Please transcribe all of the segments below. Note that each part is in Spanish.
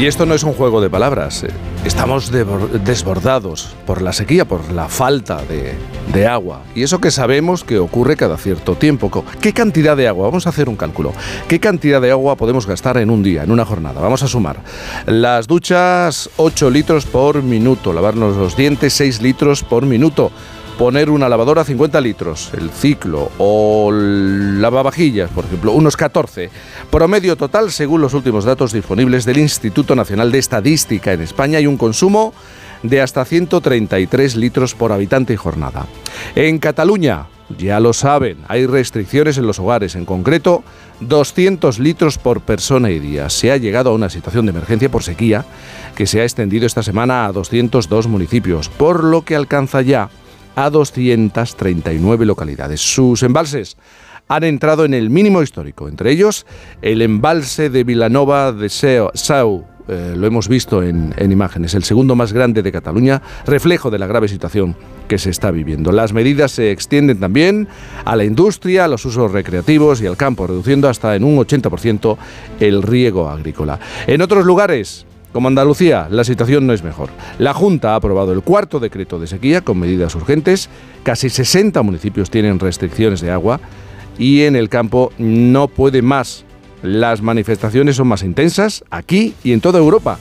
Y esto no es un juego de palabras. Estamos desbordados por la sequía, por la falta de, de, agua. Y eso que sabemos que ocurre cada cierto tiempo. ¿Qué cantidad de agua? Vamos a hacer un cálculo. ¿Qué cantidad de agua podemos gastar en un día, en una jornada? Vamos a sumar. Las duchas, 8 litros por minuto. Lavarnos los dientes, 6 litros por minuto poner una lavadora 50 litros, el ciclo, o lavavajillas, por ejemplo, unos 14. Promedio total, según los últimos datos disponibles del Instituto Nacional de Estadística en España, hay un consumo de hasta 133 litros por habitante y jornada. En Cataluña, ya lo saben, hay restricciones en los hogares, en concreto 200 litros por persona y día. Se ha llegado a una situación de emergencia por sequía que se ha extendido esta semana a 202 municipios, por lo que alcanza ya a 239 localidades. Sus embalses han entrado en el mínimo histórico, entre ellos el embalse de Vilanova de Sau, eh, lo hemos visto en, en, imágenes, el segundo más grande de Cataluña, reflejo de la grave situación que se está viviendo. Las medidas se extienden también a la industria, a los usos recreativos y al campo, reduciendo hasta en un 80% el riego agrícola. En otros lugares, como Andalucía, la situación no es mejor. La Junta ha aprobado el cuarto decreto de sequía con medidas urgentes. Casi 60 municipios tienen restricciones de agua y en el campo no puede más. Las manifestaciones son más intensas aquí y en toda Europa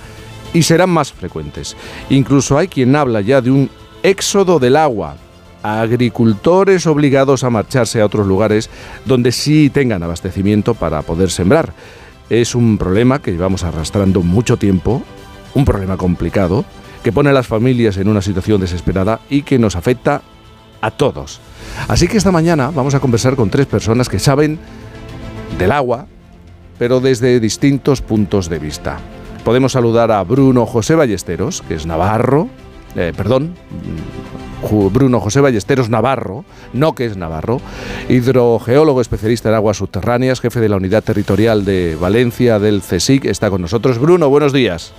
y serán más frecuentes. Incluso hay quien habla ya de un éxodo del agua. Agricultores obligados a marcharse a otros lugares donde sí tengan abastecimiento para poder sembrar. Es un problema que llevamos arrastrando mucho tiempo, un problema complicado, que pone a las familias en una situación desesperada y que nos afecta a todos. Así que esta mañana vamos a conversar con tres personas que saben del agua, pero desde distintos puntos de vista. Podemos saludar a Bruno José Ballesteros, que es navarro, eh, perdón, Bruno José Ballesteros Navarro, no que es Navarro, hidrogeólogo especialista en aguas subterráneas, jefe de la unidad territorial de Valencia del CSIC, está con nosotros. Bruno, buenos días.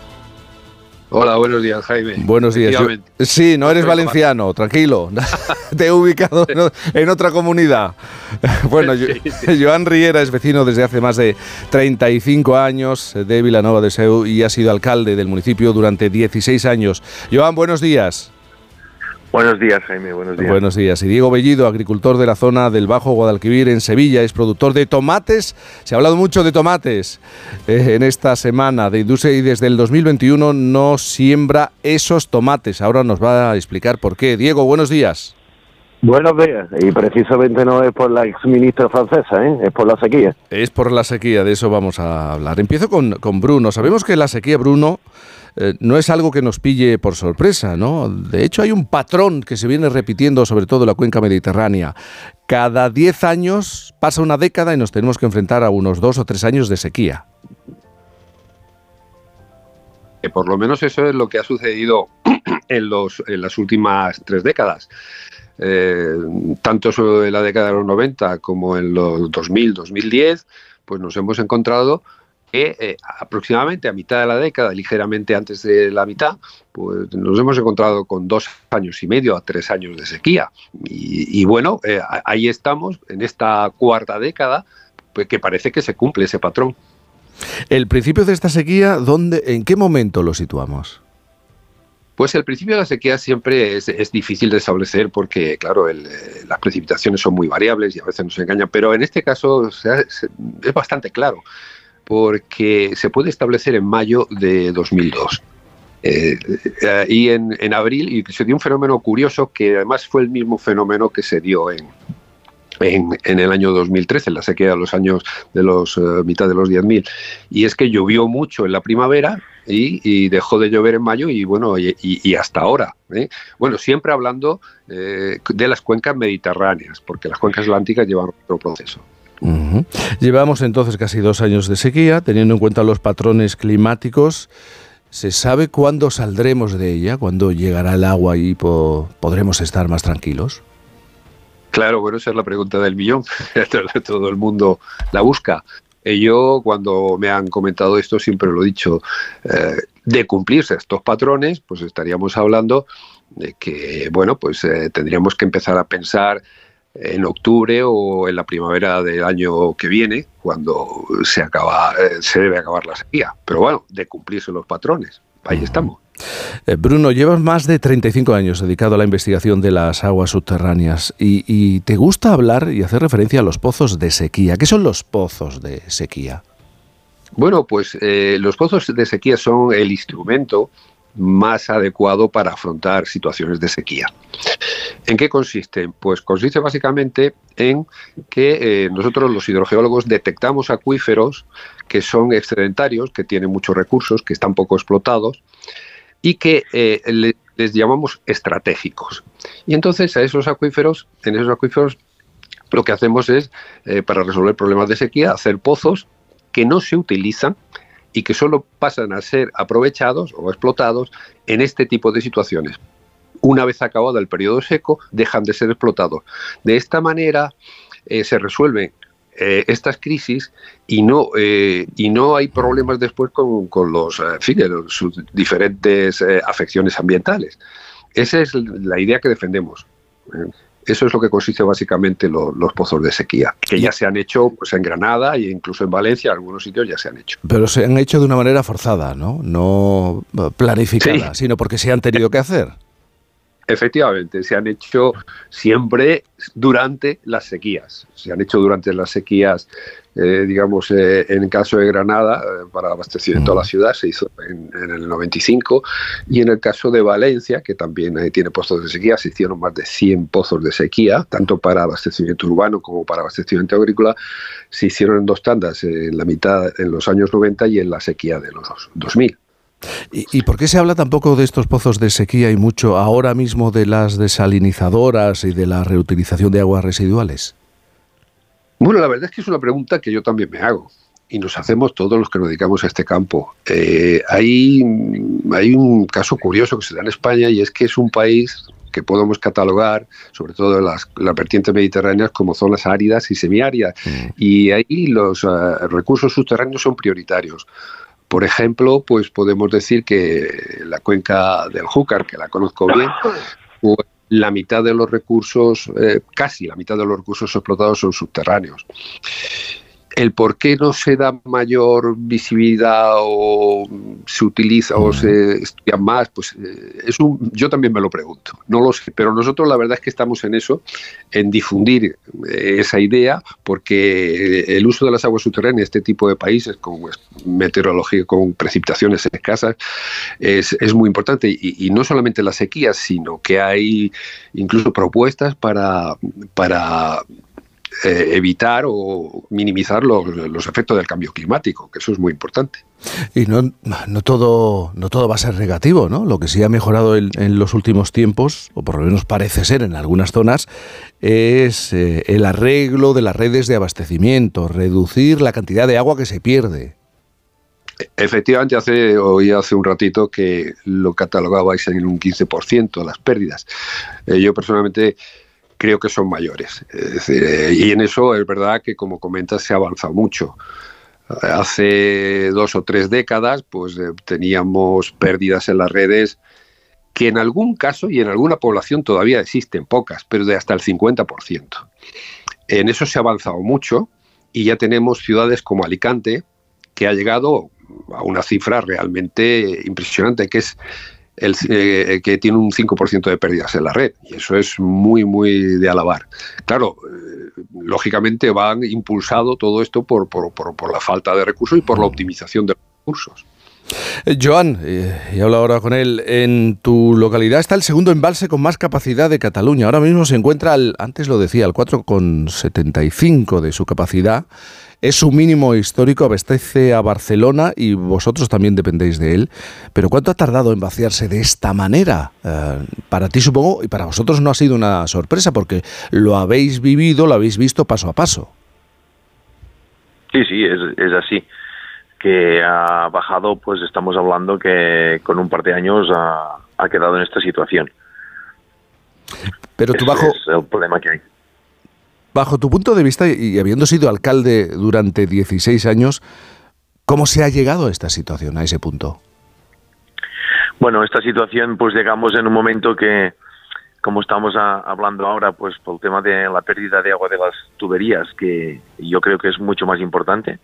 Hola, buenos días, Jaime. Buenos días. sí, no eres valenciano, tranquilo. Te he ubicado en otra comunidad. Bueno, Joan Riera es vecino desde hace más de 35 años de Vilanova de Seu y ha sido alcalde del municipio durante 16 años. Joan, buenos días. Buenos días, Jaime. Buenos días. Buenos días. Y Diego Bellido, agricultor de la zona del Bajo Guadalquivir en Sevilla, es productor de tomates. Se ha hablado mucho de tomates eh, en esta semana de industria y desde el 2021 no siembra esos tomates. Ahora nos va a explicar por qué. Diego, buenos días. Buenos días, y precisamente no es por la exministra francesa, ¿eh? es por la sequía. Es por la sequía, de eso vamos a hablar. Empiezo con, con Bruno. Sabemos que la sequía, Bruno, eh, no es algo que nos pille por sorpresa, ¿no? De hecho, hay un patrón que se viene repitiendo, sobre todo en la cuenca mediterránea. Cada 10 años pasa una década y nos tenemos que enfrentar a unos dos o tres años de sequía. Por lo menos eso es lo que ha sucedido en, los, en las últimas tres décadas. Eh, tanto en la década de los 90 como en los 2000, 2010, pues nos hemos encontrado que eh, aproximadamente a mitad de la década, ligeramente antes de la mitad, pues nos hemos encontrado con dos años y medio a tres años de sequía. Y, bueno, eh, ahí estamos, en esta cuarta década, pues que parece que se cumple ese patrón. El principio de esta sequía, ¿dónde, ¿en qué momento lo situamos? Pues el principio de la sequía siempre es, difícil de establecer porque, claro, eh, las precipitaciones son muy variables y a veces nos engañan, pero en este caso es bastante claro porque se puede establecer en mayo de 2002. Eh, eh, y en, abril y se dio un fenómeno curioso que además fue el mismo fenómeno que se dio en, en, el año 2013, en la sequía de los años de los eh, mitad de los 10.000. Y es que llovió mucho en la primavera y, dejó de llover en mayo y bueno, y, hasta ahora. Bueno, siempre hablando de las cuencas mediterráneas, porque las cuencas atlánticas llevan otro proceso. Llevamos entonces casi dos años de sequía, teniendo en cuenta los patrones climáticos. ¿Se sabe cuándo saldremos de ella? ¿Cuándo llegará el agua y podremos estar más tranquilos? Claro, bueno, esa es la pregunta del millón. Todo el mundo la busca. Y yo, cuando me han comentado esto, siempre lo he dicho, eh, de cumplirse estos patrones, pues estaríamos hablando de que, bueno, pues eh, tendríamos que empezar a pensar en octubre o en la primavera del año que viene, cuando se acaba, eh, se debe acabar la sequía. Pero bueno, de cumplirse los patrones. Ahí estamos. Eh, Bruno, llevas más de 35 años dedicado a la investigación de las aguas subterráneas y, te gusta hablar y hacer referencia a los pozos de sequía. ¿Qué son los pozos de sequía? Bueno, pues eh, los pozos de sequía son el instrumento más adecuado para afrontar situaciones de sequía. ¿En qué consiste? Pues consiste básicamente en que eh, nosotros los hidrogeólogos detectamos acuíferos que son excedentarios, que tienen muchos recursos, que están poco explotados y que eh, les llamamos estratégicos. Y entonces a esos acuíferos, en esos acuíferos, lo que hacemos es, eh, para resolver problemas de sequía, hacer pozos que no se utilizan y que solo pasan a ser aprovechados o explotados en este tipo de situaciones. Una vez acabado el periodo seco, dejan de ser explotados. De esta manera eh, se resuelven eh, estas crisis y no, eh, y no hay problemas después con, los, sus diferentes afecciones ambientales. Esa es la idea que defendemos. Eso es lo que consiste básicamente los pozos de sequía, que ya se han hecho pues, en Granada e incluso en Valencia, en algunos sitios ya se han hecho. Pero se han hecho de una manera forzada, ¿no? No planificada, sino porque se han tenido que hacer. Efectivamente, se han hecho siempre durante las sequías. Se han hecho durante las sequías, eh, digamos, eh, en el caso de Granada, eh, para abastecimiento a la ciudad, se hizo en, el 95, y en el caso de Valencia, que también tiene pozos de sequía, se hicieron más de 100 pozos de sequía, tanto para abastecimiento urbano como para abastecimiento agrícola, se hicieron en dos tandas, en la mitad en los años 90 y en la sequía de los 2000. ¿Y, por qué se habla tampoco de estos pozos de sequía y mucho ahora mismo de las desalinizadoras y de la reutilización de aguas residuales? Bueno, la verdad es que es una pregunta que yo también me hago y nos hacemos todos los que nos dedicamos a este campo. Eh, hay, hay un caso curioso que se da en España y es que es un país que podemos catalogar, sobre todo en las, vertientes mediterráneas, como zonas áridas y semiáridas. Mm. Y ahí los eh, recursos subterráneos son prioritarios. Por ejemplo, pues podemos decir que la cuenca del Júcar, que la conozco bien, pues la mitad de los recursos, eh, casi la mitad de los recursos explotados son subterráneos. El por qué no se da mayor visibilidad o se utiliza o se estudia más, pues eh, es un, yo también me lo pregunto, no lo sé, pero nosotros la verdad es que estamos en eso, en difundir eh, esa idea, porque el uso de las aguas subterráneas en este tipo de países con meteorología, con precipitaciones escasas, es, es muy importante. Y, y, no solamente la sequía, sino que hay incluso propuestas para, para eh, evitar o minimizar los, efectos del cambio climático, que eso es muy importante. Y no, no, todo, no todo va a ser negativo, ¿no? Lo que sí ha mejorado en, los últimos tiempos, o por lo menos parece ser en algunas zonas, es eh, el arreglo de las redes de abastecimiento, reducir la cantidad de agua que se pierde. Efectivamente, hace, oí hace un ratito que lo catalogabais en un 15% las pérdidas. Eh, yo personalmente creo que son mayores. Eh, y en eso es verdad que, como comentas, se ha avanzado mucho. Hace dos o tres décadas, pues eh, teníamos pérdidas en las redes que en algún caso y en alguna población todavía existen pocas, pero de hasta el 50%. En eso se ha avanzado mucho y ya tenemos ciudades como Alicante, que ha llegado a una cifra realmente impresionante, que es eh, que tiene un 5% de pérdidas en la red. Y eso es muy, muy de alabar. Claro, eh, lógicamente van impulsado todo esto por, por, por, la falta de recursos y por la optimización de recursos. Eh, Joan, y hablo ahora con él, en tu localidad está el segundo embalse con más capacidad de Cataluña. Ahora mismo se encuentra, al, antes lo decía, al 4,75 de su capacidad es su mínimo histórico, abastece a Barcelona y vosotros también dependéis de él. Pero ¿cuánto ha tardado en vaciarse de esta manera? Eh, para ti supongo y para vosotros no ha sido una sorpresa porque lo habéis vivido, lo habéis visto paso a paso. Sí, sí, es, es así. Que ha bajado, pues estamos hablando que con un par de años ha, quedado en esta situación. Pero tú bajo... Es el problema que hay. Bajo tu punto de vista y habiendo sido alcalde durante 16 años, ¿cómo se ha llegado a esta situación, a ese punto? Bueno, esta situación, pues llegamos en un momento que como estamos hablando ahora, pues por el tema de la pérdida de agua de las tuberías, que yo creo que es mucho más importante.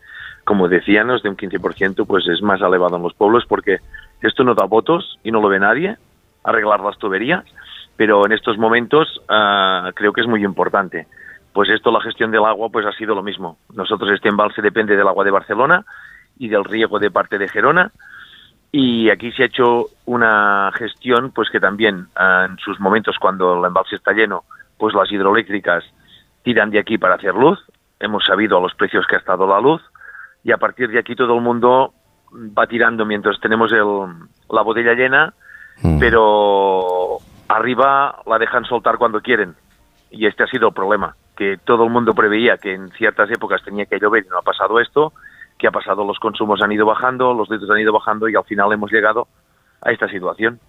Como decíamos, de un 15%, pues es más elevado en los pueblos porque esto no da votos y no lo ve nadie, arreglar las tuberías, pero en estos momentos ah, creo que es muy importante. Pues esto, la gestión del agua, pues ha sido lo mismo. Nosotros este embalse depende del agua de Barcelona y del riego de parte de Gerona, y aquí se ha hecho una gestión pues que también ah, en sus momentos cuando el embalse está lleno pues las hidroeléctricas tiran de aquí para hacer luz. Hemos sabido a los precios que ha estado la luz. Y a partir de aquí todo el mundo va tirando mientras tenemos el, la botella llena mm. pero arriba la dejan soltar cuando quieren. Y este ha sido el problema que todo el mundo preveía que en ciertas épocas tenía que llover y no ha pasado esto ¿Qué ha pasado? Los consumos han ido bajando, los litros han ido bajando y al final hemos llegado a esta situación.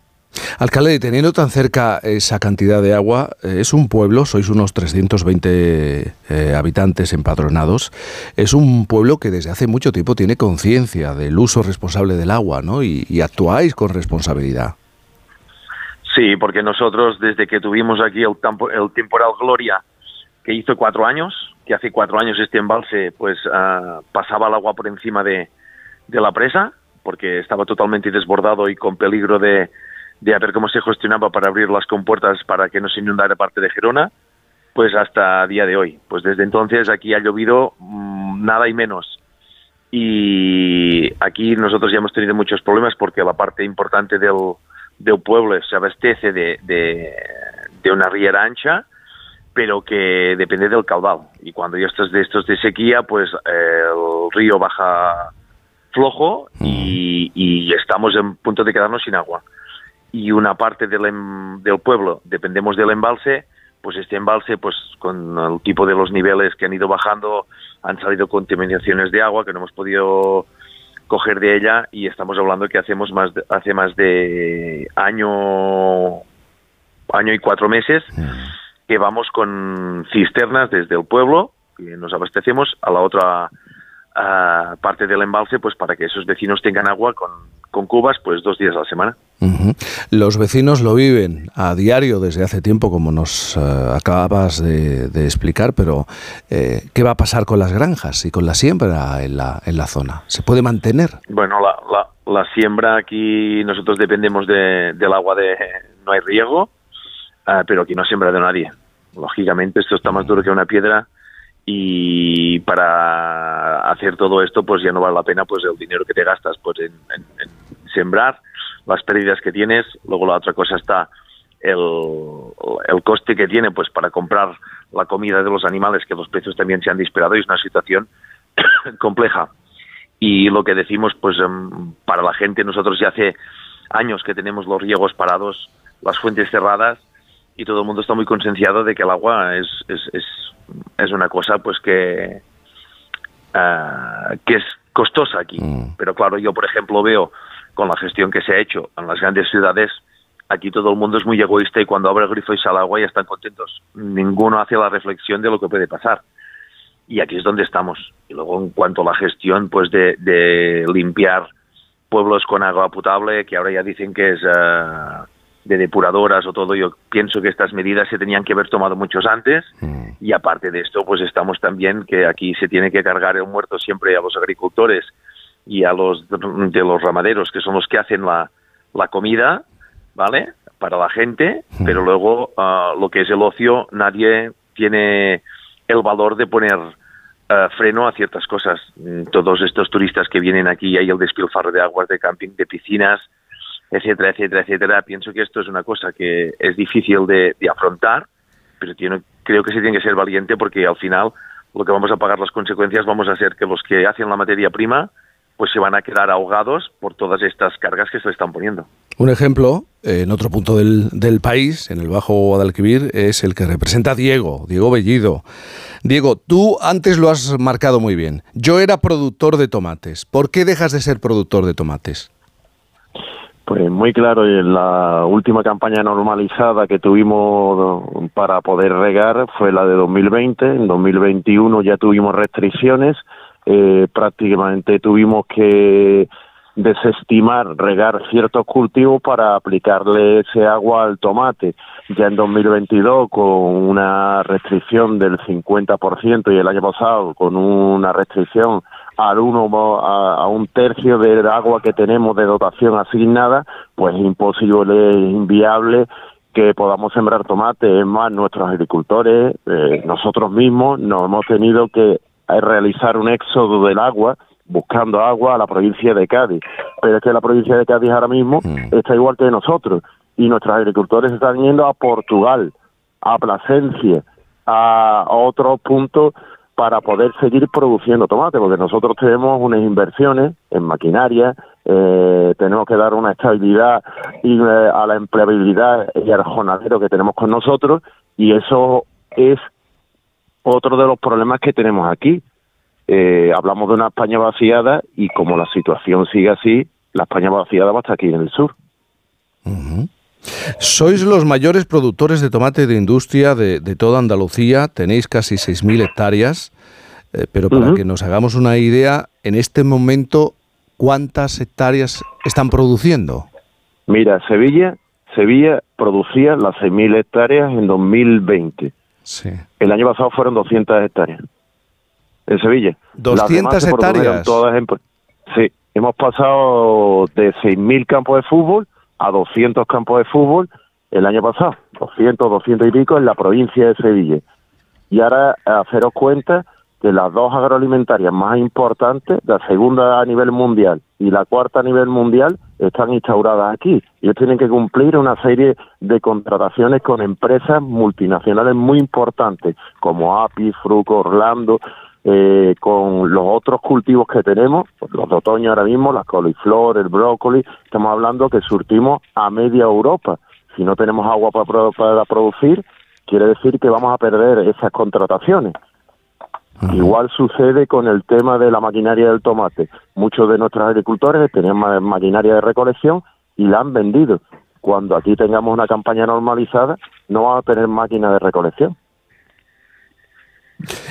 Alcalde, teniendo tan cerca esa cantidad de agua, eh, es un pueblo, sois unos 320 eh, habitantes empadronados, es un pueblo que desde hace mucho tiempo tiene conciencia del uso responsable del agua, ¿no? Y, actuáis con responsabilidad. Sí, porque nosotros desde que tuvimos aquí el, el temporal Gloria, que hizo cuatro años, que hace cuatro años este embalse pues ah, pasaba el agua por encima de, la presa, porque estaba totalmente desbordado y con peligro de, de ver cómo se gestionaba para abrir las compuertas para que no se inundara parte de Gerona, pues hasta día de hoy. Pues desde entonces aquí ha llovido mm, nada y menos. Y aquí nosotros ya hemos tenido muchos problemas porque la parte importante del, del pueblo se abastece de, de, de una riera ancha, pero que depende del caudal. Y cuando ya estás de estos de sequía, pues eh, el río baja flojo y, estamos en punto de quedarnos sin agua. Y una parte del, em, del pueblo dependemos del embalse, pues este embalse, pues con el tipo de los niveles que han ido bajando, han salido contaminaciones de agua que no hemos podido coger de ella y estamos hablando que hacemos más hace más de año año y cuatro meses que vamos con cisternas desde el pueblo, que nos abastecemos, a la otra parte del embalse, pues para que esos vecinos tengan agua con, con cubas, pues dos días a la semana. Los vecinos lo viven a diario desde hace tiempo, como nos eh, acabas de, explicar, pero eh, ¿qué va a pasar con las granjas y con la siembra en la, en la zona? ¿Se puede mantener? Bueno, la, la, la siembra aquí nosotros dependemos de, del agua de... No hay riego, Ah, pero aquí no siembra de nadie. Lógicamente esto está más duro que una piedra y para hacer todo esto pues ya no vale la pena pues el dinero que te gastas pues en, sembrar, las pérdidas que tienes, luego la otra cosa está el, el coste que tiene pues para comprar la comida de los animales, que los precios también se han disparado y es una situación compleja. Y lo que decimos, pues em, para la gente, nosotros ya hace años que tenemos los riegos parados, las fuentes cerradas, y todo el mundo está muy concienciado de que el agua es, es, es, una cosa pues que, ah, que es costosa aquí. Mm. Pero claro, yo por ejemplo veo con la gestión que se ha hecho en las grandes ciudades, aquí todo el mundo es muy egoísta y cuando abre el grifo y sale agua ya están contentos. Ninguno hace la reflexión de lo que puede pasar. Y aquí es donde estamos. Y luego en cuanto a la gestión pues de, de limpiar pueblos con agua potable, que ahora ya dicen que es... Ah, de depuradoras o todo, yo pienso que estas medidas se tenían que haber tomado muchos antes mm. y aparte de esto, pues estamos también que aquí se tiene que cargar el muerto siempre a los agricultores y a los de los ramaderos, que son los que hacen la, la comida, ¿vale? Para la gente, mm. pero luego ah, lo que es el ocio, nadie tiene el valor de poner ah, freno a ciertas cosas. Mm, todos estos turistas que vienen aquí, hay el despilfarro de aguas, de camping, de piscinas, etcétera, etcétera, etcétera. Pienso que esto es una cosa que es difícil de, afrontar, pero tiene, creo que se tiene que ser valiente porque al final lo que vamos a pagar las consecuencias vamos a ser que los que hacen la materia prima pues se van a quedar ahogados por todas estas cargas que se le están poniendo. Un ejemplo, en otro punto del, del, país, en el Bajo Guadalquivir, es el que representa Diego, Diego Bellido. Diego, tú antes lo has marcado muy bien. Yo era productor de tomates. ¿Por qué dejas de ser productor de tomates? Pues muy claro, en la última campaña normalizada que tuvimos para poder regar fue la de 2020, en 2021 ya tuvimos restricciones, eh, prácticamente tuvimos que desestimar regar ciertos cultivos para aplicarle ese agua al tomate. Ya en 2022 con una restricción del 50% y el año pasado con una restricción al uno a, un tercio del agua que tenemos de dotación asignada, pues es imposible, es inviable que podamos sembrar tomate. Es más, nuestros agricultores, eh, nosotros mismos, nos hemos tenido que realizar un éxodo del agua buscando agua a la provincia de Cádiz. Pero es que la provincia de Cádiz ahora mismo mm. está igual que nosotros y nuestros agricultores están yendo a Portugal, a Plasencia, a otros puntos para poder seguir produciendo tomate, porque nosotros tenemos unas inversiones en maquinaria, eh, tenemos que dar una estabilidad eh, a la empleabilidad y al jornalero que tenemos con nosotros, y eso es otro de los problemas que tenemos aquí. Eh, hablamos de una España vaciada y como la situación sigue así, la España vaciada va a estar aquí en el sur. Sois los mayores productores de tomate de industria de, toda Andalucía, tenéis casi 6.000 hectáreas, eh, pero para que nos hagamos una idea, en este momento, ¿cuántas hectáreas están produciendo? Mira, Sevilla, Sevilla producía las 6.000 hectáreas en 2020. Sí. El año pasado fueron 200 hectáreas en Sevilla. 200 hectáreas. Todas sí, hemos pasado de 6.000 campos de fútbol a 200 campos de fútbol el año pasado, 200, 200 y pico en la provincia de Sevilla. Y ahora haceros cuenta que las dos agroalimentarias más importantes, la segunda a nivel mundial y la cuarta a nivel mundial, están instauradas aquí. Ellos tienen que cumplir una serie de contrataciones con empresas multinacionales muy importantes, como API, Fruco, Orlando, eh, con los otros cultivos que tenemos, los de otoño ahora mismo, la coliflor, el brócoli, estamos hablando que surtimos a media Europa. Si no tenemos agua para, para producir, quiere decir que vamos a perder esas contrataciones. Igual sucede con el tema de la maquinaria del tomate. Muchos de nuestros agricultores tenían maquinaria de recolección y la han vendido. Cuando aquí tengamos una campaña normalizada, no vamos a tener máquina de recolección.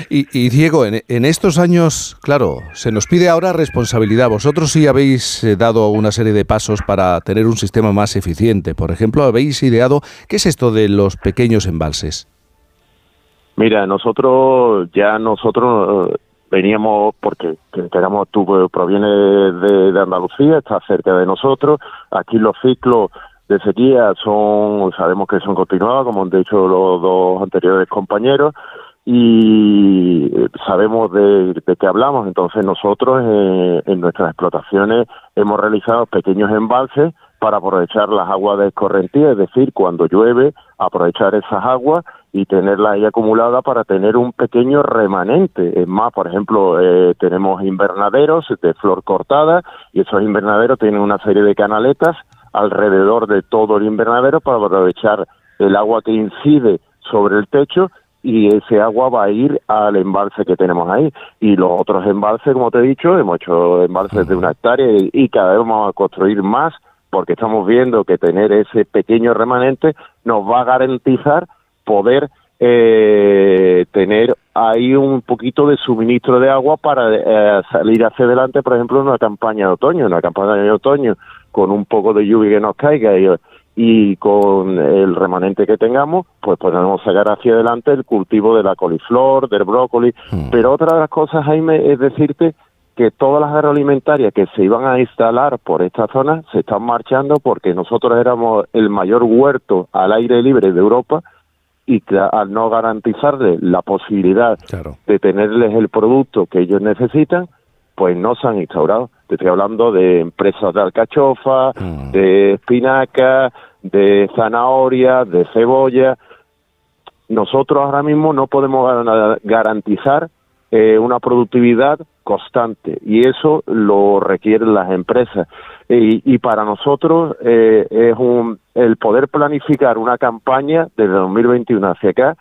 Y, Diego, en, estos años, claro, se nos pide ahora responsabilidad. Vosotros sí habéis eh, dado una serie de pasos para tener un sistema más eficiente. Por ejemplo, habéis ideado, ¿qué es esto de los pequeños embalses? Mira, nosotros ya nosotros eh, veníamos porque queramos tú pues, proviene de, de Andalucía, está cerca de nosotros. Aquí los ciclos de sequía son, sabemos que son continuados, como han dicho los dos anteriores compañeros y sabemos de, qué hablamos. Entonces nosotros eh, en nuestras explotaciones hemos realizado pequeños embalses para aprovechar las aguas de escorrentía, es decir, cuando llueve, aprovechar esas aguas y tenerlas ahí acumuladas para tener un pequeño remanente. Es más, por ejemplo, eh, tenemos invernaderos de flor cortada y esos invernaderos tienen una serie de canaletas alrededor de todo el invernadero para aprovechar el agua que incide sobre el techo y ese agua va a ir al embalse que tenemos ahí. Y los otros embalses, como te he dicho, hemos hecho embalses de una hectárea y, cada vez vamos a construir más porque estamos viendo que tener ese pequeño remanente nos va a garantizar poder eh, tener ahí un poquito de suministro de agua para eh, salir hacia adelante, por ejemplo, en una campaña de otoño, una campaña de otoño con un poco de lluvia que nos caiga y y con el remanente que tengamos, pues podemos sacar hacia adelante el cultivo de la coliflor, del brócoli. Hmm. Pero otra de las cosas, Jaime, es decirte que todas las agroalimentarias que se iban a instalar por esta zona se están marchando porque nosotros éramos el mayor huerto al aire libre de Europa y que al no garantizarles la posibilidad de tenerles el producto que ellos necesitan, pues no se han instaurado. Te estoy hablando de empresas de alcachofa, mm. de espinaca, de zanahoria, de cebolla. Nosotros ahora mismo no podemos garantizar eh, una productividad constante y eso lo requieren las empresas. Y, para nosotros eh, es un, el poder planificar una campaña desde 2021 hacia acá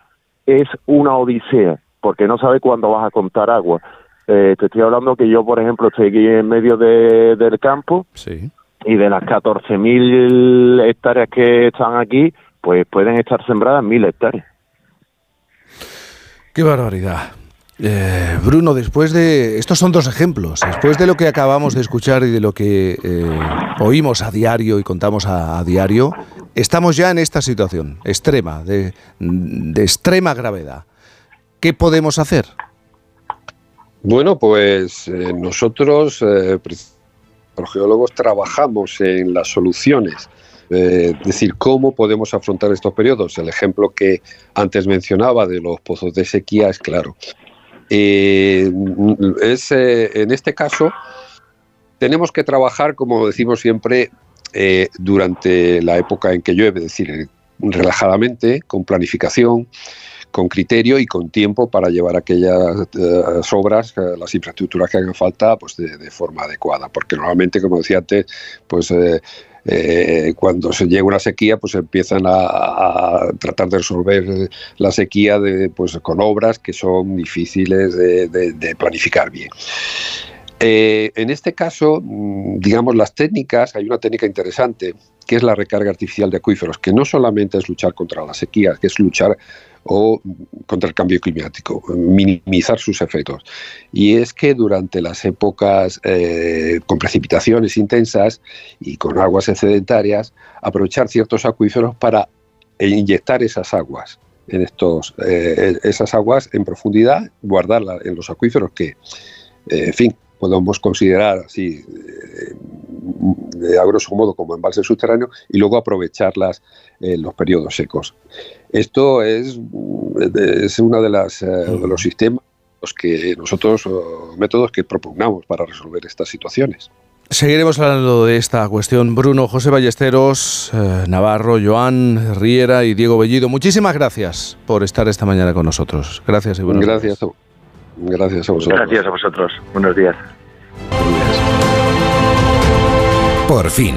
es una odisea porque no sabe cuándo vas a contar agua. Eh, te estoy hablando que yo, por ejemplo, estoy aquí en medio de, del campo y de las 14.000 hectáreas que están aquí, pues pueden estar sembradas 1.000 hectáreas. Qué barbaridad. Eh, Bruno, después de. Estos son dos ejemplos. Después de lo que acabamos de escuchar y de lo que eh, oímos a diario y contamos a, diario, estamos ya en esta situación extrema, de, extrema gravedad. ¿Qué podemos hacer? Bueno, pues eh, nosotros, los geólogos, trabajamos en las soluciones. es decir, cómo podemos afrontar estos periodos. El ejemplo que antes mencionaba de los pozos de sequía es claro. Eh, es, eh, en este caso, tenemos que trabajar, como decimos siempre, eh, durante la época en que llueve, es decir, relajadamente, con planificación, con criterio y con tiempo para llevar aquellas obras, las infraestructuras que hagan falta, pues de, forma adecuada. Porque normalmente, como decía antes, pues eh, cuando se llega una sequía, pues empiezan a, tratar de resolver la sequía de, pues, con obras que son difíciles de, planificar bien. Eh, en este caso, mm, digamos, las técnicas, hay una técnica interesante que es la recarga artificial de acuíferos, que no solamente es luchar contra la sequía, que es luchar o contra el cambio climático, minimizar sus efectos. Y es que durante las épocas eh, con precipitaciones intensas y con aguas excedentarias, aprovechar ciertos acuíferos para inyectar esas aguas en estos eh, esas aguas en profundidad, guardarlas en los acuíferos que, eh, en fin, podemos considerar así de a grosso modo como embalse subterráneo y luego aprovecharlas en los periodos secos. Esto es, es uno de, las, eh, de los sistemas que nosotros, métodos que propugnamos para resolver estas situaciones. Seguiremos hablando de esta cuestión. Bruno, José Ballesteros, eh, Navarro, Joan, Riera y Diego Bellido, muchísimas gracias por estar esta mañana con nosotros. Gracias y buenos gracias. días. Gracias a vosotros. Gracias a vosotros. Buenos días. Por fin.